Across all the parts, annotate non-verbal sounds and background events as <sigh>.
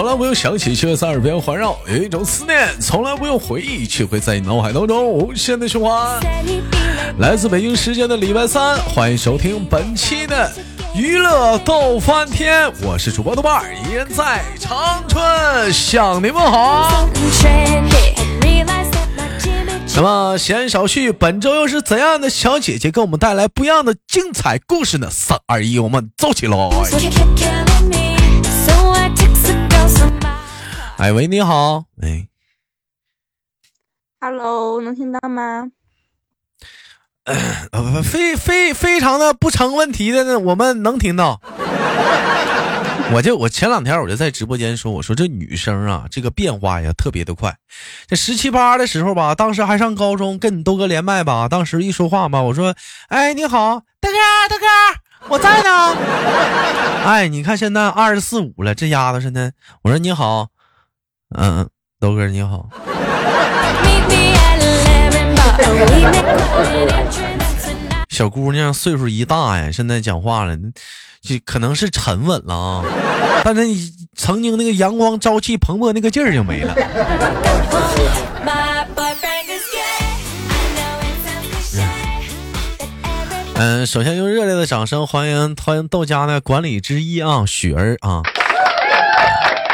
从来不用想起，却会在耳边环绕；有一种思念从来不用回忆，却会在你脑海当中无限的循环。来自北京时间的礼拜三，欢迎收听本期的娱乐逗翻天，我是主播豆瓣儿，依然在长春向你们好。那么闲言少叙，本周又是怎样的小姐姐给我们带来不一样的精彩故事呢？三二一，我们走起喽！哎喂，你好，哎，Hello，能听到吗？呃，非非非常的不成问题的呢，我们能听到。<laughs> 我就我前两天我就在直播间说，我说这女生啊，这个变化呀特别的快。这十七八的时候吧，当时还上高中，跟你豆哥连麦吧，当时一说话吧，我说，哎，你好，大哥，大哥，我在呢。哎，你看现在二十四五了，这丫头现在，我说你好，嗯，豆哥你好。<laughs> 小姑娘岁数一大呀，现在讲话了。就可能是沉稳了啊，但是你曾经那个阳光朝气蓬勃那个劲儿就没了。嗯，首先用热烈的掌声欢迎欢迎豆家的管理之一啊，雪儿啊。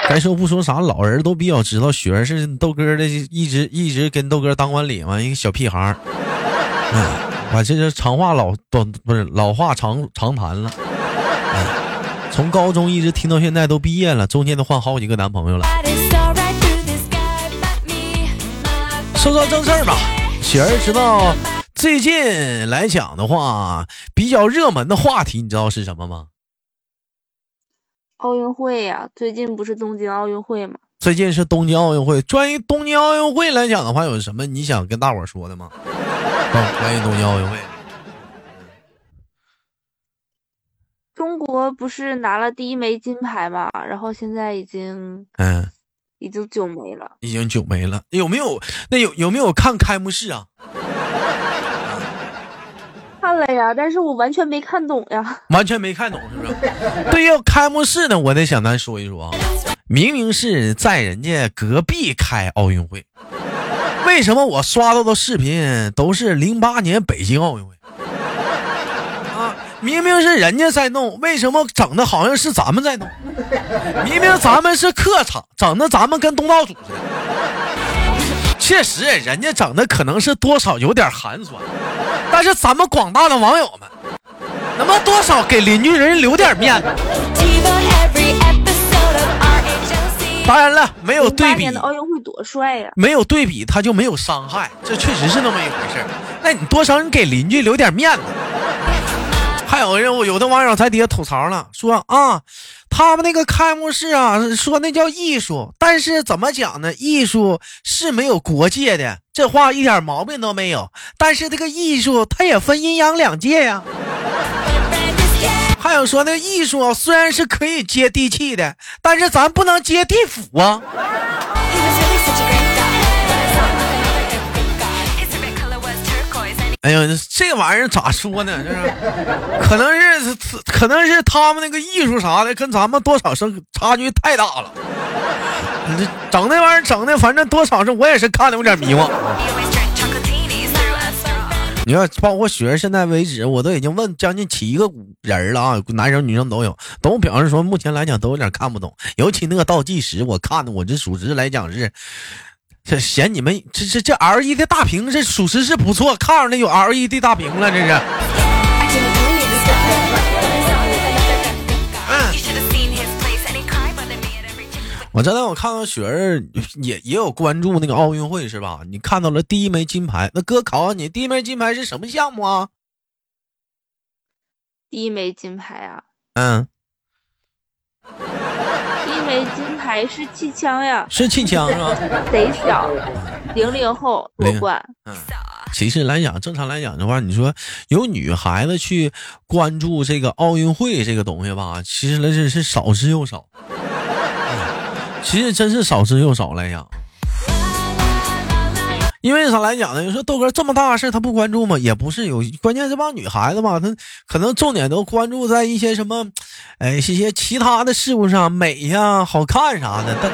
该说不说啥，老人都比较知道，雪儿是豆哥的，一直一直跟豆哥当管理嘛，一个小屁孩儿。嗯，我这是长话老短不是老话长长谈了。从高中一直听到现在都毕业了，中间都换好几个男朋友了。说说正事儿吧，雪儿知道最近来讲的话，比较热门的话题，你知道是什么吗？奥运会呀，最近不是东京奥运会吗？最近是东京奥运会。关于东京奥运会来讲的话，有什么你想跟大伙儿说的吗？<laughs> 关于东京奥运会。中国不是拿了第一枚金牌嘛？然后现在已经，嗯，已经九枚了，已经九枚了。有没有？那有有没有看开幕式啊？了呀，但是我完全没看懂呀。完全没看懂是不是？对于开幕式呢，我得想咱说一说啊。明明是在人家隔壁开奥运会，为什么我刷到的视频都是零八年北京奥运会？啊明明是人家在弄，为什么整的好像是咱们在弄？明明咱们是客场，整的咱们跟东道主似的。确实，人家整的可能是多少有点寒酸，但是咱们广大的网友们，能不能多少给邻居人留点面子？当然了，没有对比，奥运会多帅呀！没有对比，他就没有伤害，这确实是那么一回事那你多少你给邻居留点面子？还有人，有的网友在底下吐槽了，说啊，他们那个开幕式啊，说那叫艺术，但是怎么讲呢？艺术是没有国界的，这话一点毛病都没有。但是这个艺术它也分阴阳两界呀。<laughs> 还有说那艺术虽然是可以接地气的，但是咱不能接地府啊。<laughs> 哎呀，这玩意儿咋说呢？就是，可能是，可能是他们那个艺术啥的，跟咱们多少是差距太大了。你这整那玩意儿整的，反正多少是我也是看的有点迷茫。你看，包括雪儿现在为止，我都已经问将近七个人了啊，男生女生都有，都表示说目前来讲都有点看不懂，尤其那个倒计时，我看的我这属实来讲是。这嫌你们这这这 L E 的大屏，这属实是不错，看上那有 L E 的大屏了，这是。我刚才我看到雪儿也也有关注那个奥运会是吧？你看到了第一枚金牌，那哥考考你，第一枚金牌是什么项目啊？第一枚金牌啊？嗯。金。牌是气枪呀，是气枪是吧？<laughs> 贼小，零零后夺冠。嗯，其实来讲，正常来讲的话，你说有女孩子去关注这个奥运会这个东西吧，其实那是是少之又少。其实真是少之又少来讲。因为啥来讲呢？你说豆哥这么大事他不关注吗？也不是，有关键这帮女孩子吧，她可能重点都关注在一些什么，哎，一些其他的事物上，美呀、好看啥的。但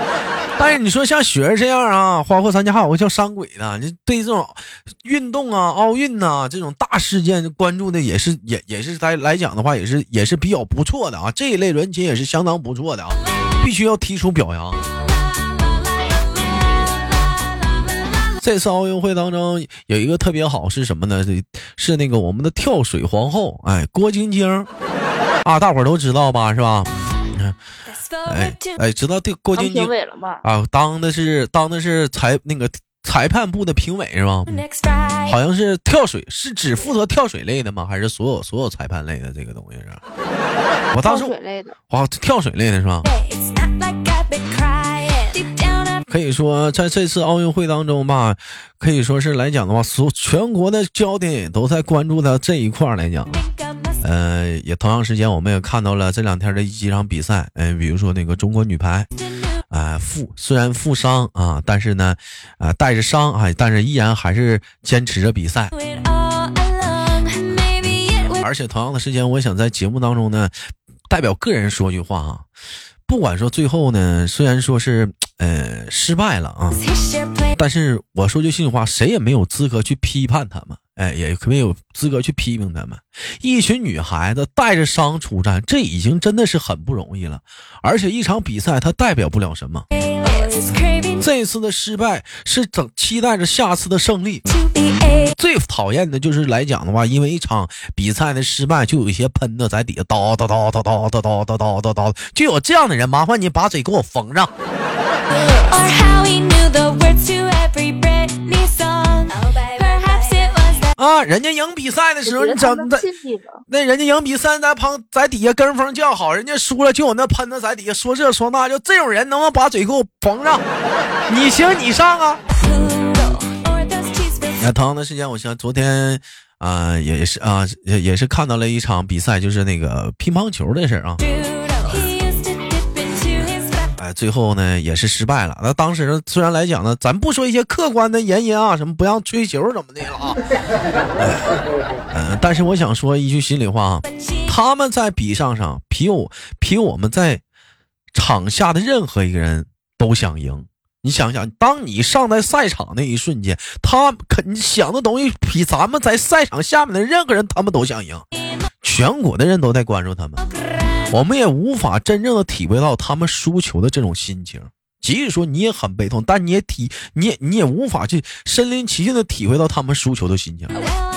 但是你说像雪儿这样啊，包括咱家还有个叫山鬼的，你对这种运动啊、奥运呐、这种大事件关注的也是也也是来来讲的话，也是也是比较不错的啊。这一类人群也是相当不错的啊，必须要提出表扬。这次奥运会当中有一个特别好是什么呢？是是那个我们的跳水皇后，哎，郭晶晶啊，大伙儿都知道吧？是吧？哎哎，知道这郭晶晶？啊，当的是当的是裁那个裁判部的评委是吧？好像是跳水，是只负责跳水类的吗？还是所有所有裁判类的这个东西是？我当时跳水类的，哇，跳水类的是吧？可以说，在这次奥运会当中吧，可以说是来讲的话，所全国的焦点也都在关注到这一块儿来讲。呃，也同样时间，我们也看到了这两天的几场比赛，嗯、比如说那个中国女排，啊、负虽然负伤啊，但是呢，啊、带着伤啊，但是依然还是坚持着比赛。而且同样的时间，我想在节目当中呢，代表个人说句话啊，不管说最后呢，虽然说是呃失败了啊，但是我说句心里话，谁也没有资格去批判他们，哎，也没有资格去批评他们。一群女孩子带着伤出战，这已经真的是很不容易了。而且一场比赛它代表不了什么，这次的失败是等期待着下次的胜利。最讨厌的就是来讲的话，因为一场比赛的失败，就有一些喷子在底下叨叨叨叨叨叨叨叨叨叨叨，就有这样的人，麻烦你把嘴给我缝上。啊，人家赢比赛的时候，你怎么在信你了？那人家赢比赛在旁在底下跟风叫好，人家输了就有那喷子在底下说这说那，就这种人能不能把嘴给我缝上？你行你上啊！那同样的时间，我想昨天啊、也是啊、也也是看到了一场比赛，就是那个乒乓球的事儿啊。哎，最后呢也是失败了。那当时虽然来讲呢，咱不说一些客观的原因啊，什么不让吹球怎么的了啊，嗯、但是我想说一句心里话啊，他们在比上上比我比我们在场下的任何一个人都想赢。你想想，当你上在赛场那一瞬间，他肯想的东西比咱们在赛场下面的任何人他们都想赢，全国的人都在关注他们。我们也无法真正的体会到他们输球的这种心情。即使说你也很悲痛，但你也体，你也你也无法去身临其境的体会到他们输球的心情。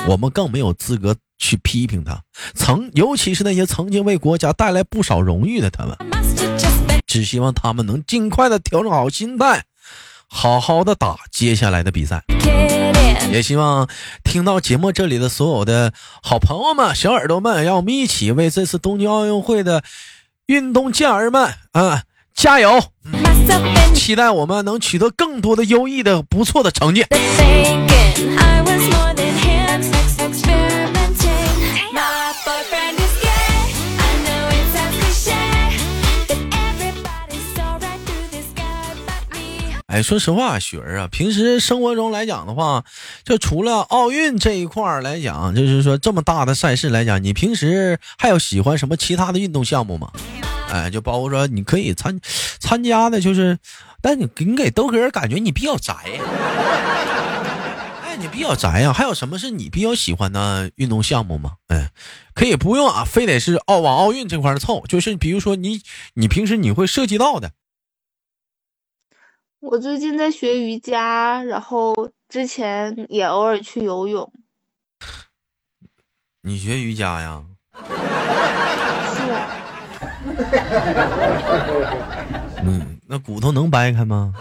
我们更没有资格去批评他，曾尤其是那些曾经为国家带来不少荣誉的他们。只希望他们能尽快的调整好心态，好好的打接下来的比赛。也希望听到节目这里的所有的好朋友们、小耳朵们，让我们一起为这次东京奥运会的运动健儿们啊加油！期待我们能取得更多的优异的、不错的成绩。哎，说实话，雪儿啊，平时生活中来讲的话，就除了奥运这一块儿来讲，就是说这么大的赛事来讲，你平时还有喜欢什么其他的运动项目吗？哎，就包括说你可以参参加的，就是，但你你给豆哥感觉你比较宅，哎，你比较宅呀、还有什么是你比较喜欢的运动项目吗？哎，可以不用啊，非得是奥往奥运这块儿凑，就是比如说你你平时你会涉及到的。我最近在学瑜伽，然后之前也偶尔去游泳。你学瑜伽呀？是啊，嗯，那骨头能掰开吗？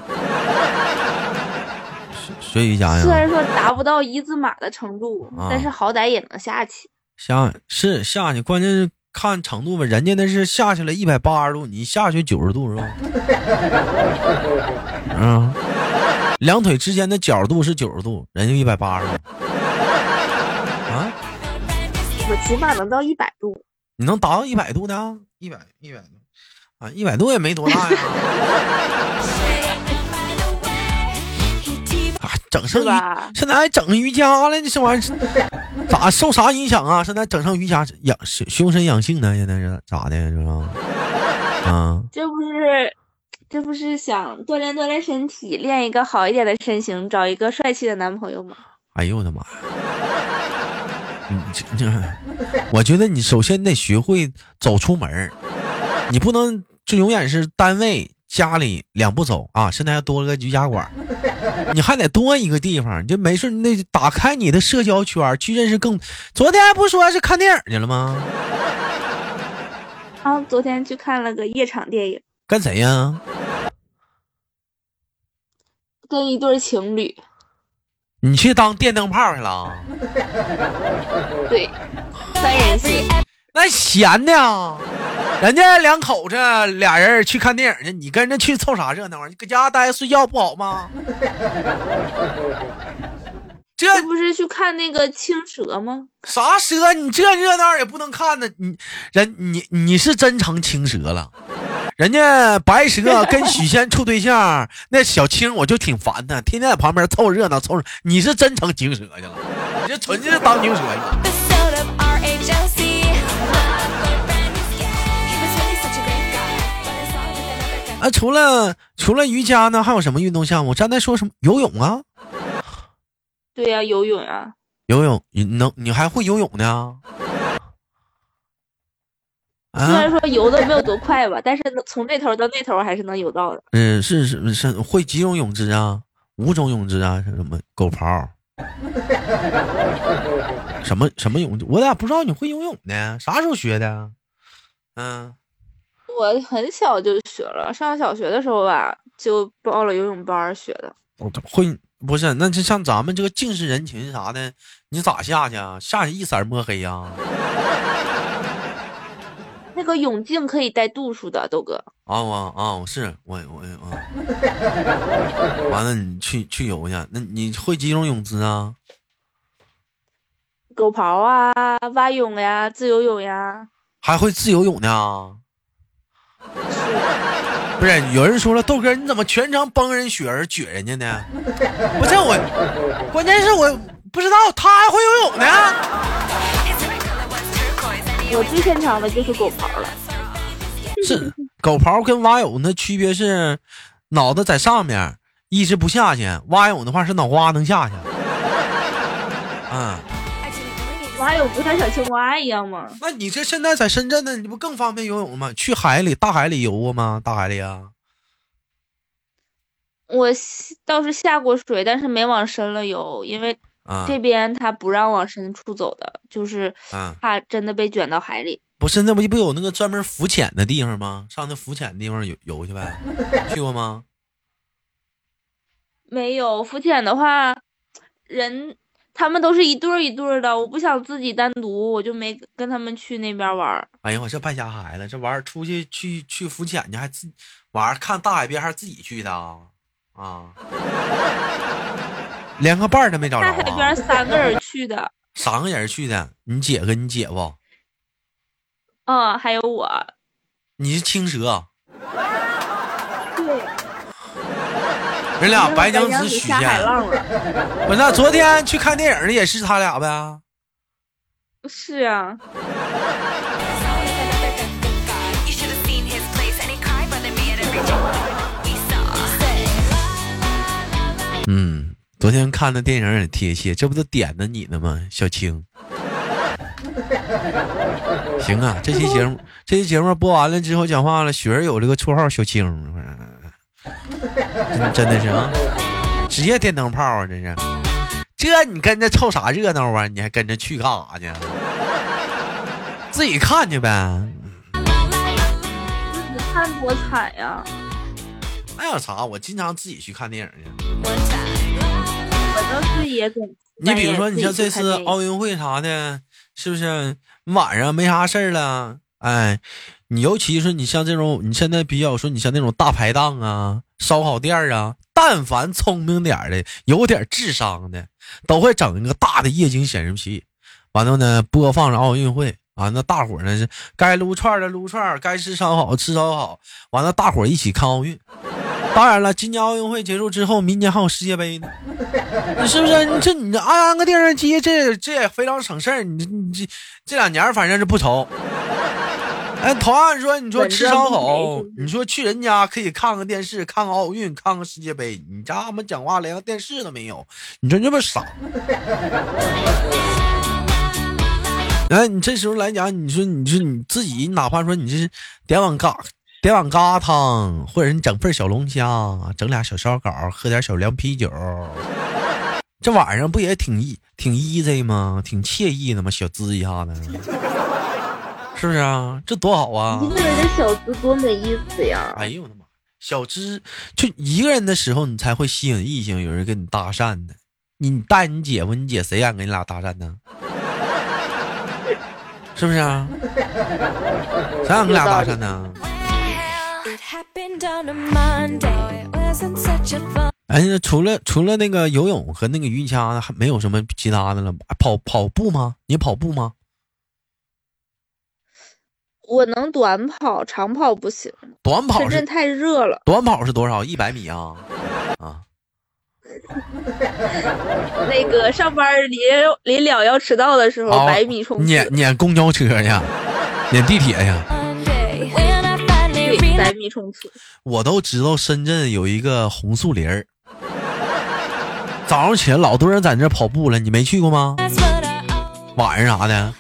学学瑜伽呀？虽然说达不到一字马的程度，啊但是好歹也能下去。下是下去，关键是看程度吧。人家那是下去了一百八十度，你下去九十度是吧？嗯，<laughs> 两腿之间的角度是九十度，人家一百八十度。啊，我起码能到一百度。你能达到一百度的啊？一百一百度啊，一百度也没多大呀。<laughs> 啊，整上瑜，是吧？现在还整瑜伽了，这玩意儿咋受啥影响啊？现在整上瑜伽养修修身养性呢？现在是咋的？是吧？啊，<laughs> 这不是，这不是想锻炼锻炼身体，练一个好一点的身形，找一个帅气的男朋友吗？哎呦我的妈呀！你这这，我觉得你首先得学会走出门儿你不能就永远是单位家里两步走啊！现在还多了个瑜伽馆儿，你还得多一个地方，你就没事，你得打开你的社交圈，去认识更。昨天还不说是看电影去了吗？啊，昨天去看了个夜场电影，跟谁呀？跟一对情侣，你去当电灯泡去了？对，三人行。那闲的啊！人家两口子俩人去看电影去，你跟着去凑啥热闹啊？你搁家待着睡觉不好吗？<laughs> 这这不是去看那个青蛇吗？啥蛇？你这热闹也不能看呢。你人你你是真成青蛇了。人家白蛇 <laughs> 跟许仙处对象，那小青我就挺烦的，天天在旁边凑热闹凑。你是真成青蛇去了，你这纯是当青蛇去。episode 啊，除了除了瑜伽呢，还有什么运动项目？刚才说什么游泳啊？对呀、游泳啊，游泳，你能你还会游泳呢？虽然啊，说游的没有多快吧，但是从这头到那头还是能游到的。嗯，是是是，会几种泳姿啊？五种泳姿啊？是什么狗刨？什么什么泳姿？我咋不知道你会游泳呢？啥时候学的？嗯，我很小就学了，上小学的时候吧，就报了游泳班学的。我会不是？那就像咱们这个近视人群啥的，你咋下去啊？下去一色儿摸黑呀、那个泳镜可以带度数的，豆哥。啊我啊是我我啊，完了你去去游去，那你会几种泳姿啊？狗刨啊，蛙泳呀，自由泳呀，还会自由泳呢？<laughs> 不是，有人说了，豆哥你怎么全程帮人雪儿撅人家呢？不是我，关键是我不知道他还会游泳呢。我最擅长的就是狗刨了。是狗刨跟蛙泳的区别是，脑子在上面一直不下去，蛙泳的话是脑瓜能下去。嗯，蛙泳不像小青蛙一样吗？那你这现在在深圳呢，你不更方便游泳吗？去海里、大海里游过吗？大海里啊？我倒是下过水，但是没往深了游，因为啊这边他不让往深处走的，就是啊！怕真的被卷到海里。不是，那不不有那个专门浮潜的地方吗？上那浮潜的地方游游去呗，<laughs> 去过吗？没有浮潜的话，人他们都是一对儿一对儿的，我不想自己单独，我就没跟他们去那边玩儿。哎呀，我这败家孩子，这玩意儿出去去去浮潜去，还自晚上看大海边还是自己去的啊？啊，连个伴儿都没找着看海边？三个人去的，<laughs> 三个人去的，你姐跟你姐夫，嗯，还有我。你是青蛇，对，你俩白娘子许仙 <laughs> 我那昨天去看电影的也是他俩呗。是啊。嗯昨天看的电影也贴切这不都点着你呢吗小青？<laughs> 行啊这期节目这期节目播完了之后讲话了雪儿有这个绰号小青。真真的是啊，职业电灯泡啊，这是。这你跟着凑啥热闹啊？你还跟着去干啥去？自己看去呗。你看多惨呀！那有啥？我经常自己去看电影去。我倒是也总。你比如说，你像这次奥运会啥的，是不是晚上没啥事儿了？哎，你尤其是你像这种，你现在比较说，你像那种大排档啊、烧烤店儿啊，但凡聪明点儿的、有点智商的，都会整一个大的液晶显示器，完了呢播放着奥运会。完了，大伙儿呢是该撸串儿的撸串儿，该吃烧烤吃烧烤，完了大伙儿一起看奥运。当然了，今年奥运会结束之后，明年还有世界杯呢，你是不是？你这你这安个电视机，这这也非常省事儿。你这你这这两年反正是不愁。哎，同样说，你说吃烧烤，你说去人家可以看看电视，看看奥运，看看世界杯，你家他妈讲话连个电视都没有，你说你这不傻？哎，你这时候来讲，你说你说你自己，哪怕说你这是点碗嘎点碗疙汤，或者你整份小龙虾，整俩小烧烤，喝点小凉啤酒，这晚上不也挺意挺 easy 吗？挺惬意的吗？小滋一下子，是不是啊？这多好啊！一个人的小资多没意思呀！哎呦我的妈！小资就一个人的时候，你才会吸引异性，有人跟你搭讪呢。你带你姐夫、你姐，谁敢跟你俩搭讪呢？<laughs> 是不是啊？谁敢跟你俩搭讪呢.哎，那除了除了那个游泳和那个瑜伽，还没有什么其他的了？跑跑步吗？你跑步吗？我能短跑，长跑不行。短跑深圳太热了，短跑是多少？一百米啊啊！<laughs> 那个上班临临了要迟到的时候，啊百米冲刺，撵撵公交车去，撵地铁去。Monday. When I finally 对，百米冲刺。我都知道深圳有一个红树林儿，早上起来老多人在那跑步了，你没去过吗晚上啥的，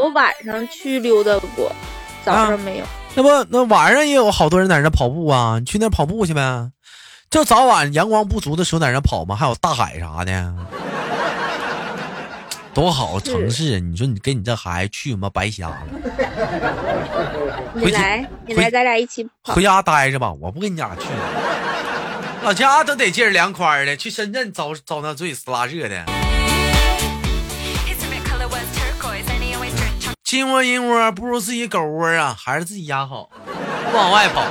我晚上去溜达过，早啊上没有。那不那晚上也有好多人在那跑步啊，你去那跑步去呗。就早晚阳光不足的时候在那跑嘛，还有大海啥的，<laughs> 多好城市！啊你说你跟你这孩子去嘛，白瞎了。你来，你回来，咱俩一起跑回。家待着吧，我不跟你俩去。老家都得劲儿凉快儿的，去深圳遭遭那罪死拉热的。金窝银窝不如自己狗窝啊，还是自己家好。不往外跑，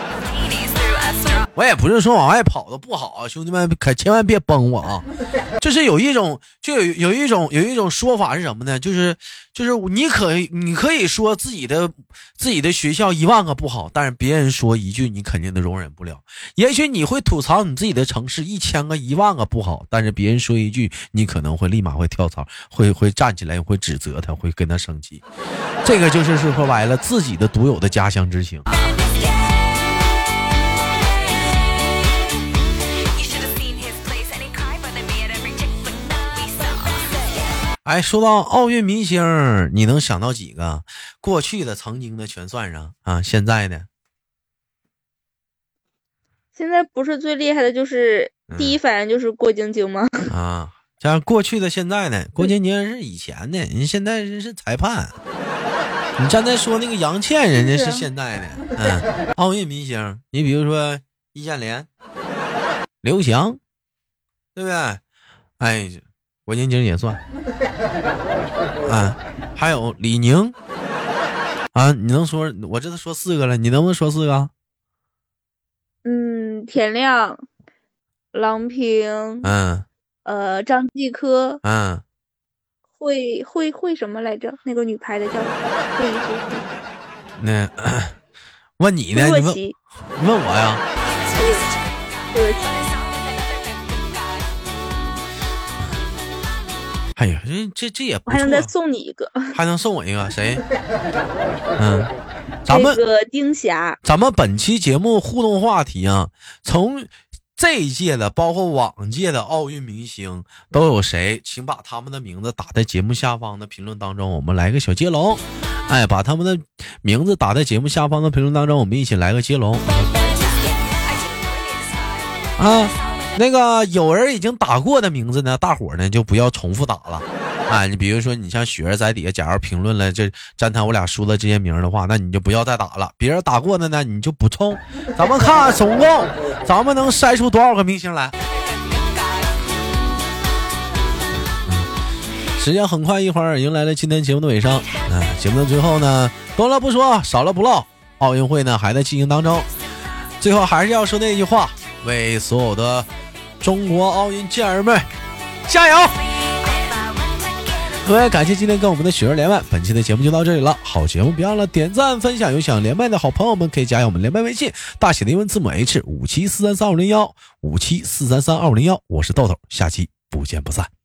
我也不是说往外跑的不好啊，兄弟们可千万别崩我啊！<laughs> 就是有一种，就有有一种有一种说法是什么呢？就是就是你可以你可以说自己的自己的学校一万个不好，但是别人说一句你肯定都容忍不了。也许你会吐槽你自己的城市一千个一万个不好，但是别人说一句，你可能会立马会跳槽，会会站起来，会指责他，会跟他生气。这个就是说白了，自己的独有的家乡之情。哎，说到奥运明星，你能想到几个？过去的、曾经的全算上啊，现在的现在不是最厉害的，就是嗯第一反应就是郭晶晶吗？<laughs> 啊，像过去的、现在的，郭晶晶是以前的，人现在是是裁判。你刚才说那个杨倩，人家是现在的，嗯，奥运明星，你比如说易建联、刘翔，对不对？哎，郭晶晶也算，<laughs> 啊，还有李宁，啊，你能说？我这都说四个了，你能不能说四个？嗯，田亮、郎平、嗯呃张继科、嗯，会会会什么来着？那个女排的叫会会会那 <coughs> 问你呢？你问我呀？对不起，哎呀，这这这也不还能，再送你一个，<laughs> 还能送我一个谁？<laughs> 嗯，咱们那个丁霞，咱们本期节目互动话题啊，从这一届的，包括往届的奥运明星都有谁？请把他们的名字打在节目下方的评论当中，我们来个小接龙。哎，把他们的名字打在节目下方的评论当中，我们一起来个接龙。啊，那个有人已经打过的名字呢，大伙呢就不要重复打了。啊，<laughs> 你比如说，你像雪儿在底下，假如评论了这詹谈我俩输的这些名的话，那你就不要再打了。别人打过的呢，你就补充。咱们看看总共咱们能筛出多少个明星来。时间很快，一会儿迎来了今天节目的尾声。啊，节目的最后呢，多了不说，少了不唠，奥运会呢还在进行当中。最后还是要说那句话，为所有的中国奥运健儿们加油！各位感谢今天跟我们的雪儿连麦，本期的节目就到这里了。好节目别忘了点赞分享，有想连麦的好朋友们可以加一下我们连麦微信，大写的英文字母 H 五七四三三二零幺五七四三三二五零幺，我是豆豆，下期不见不散。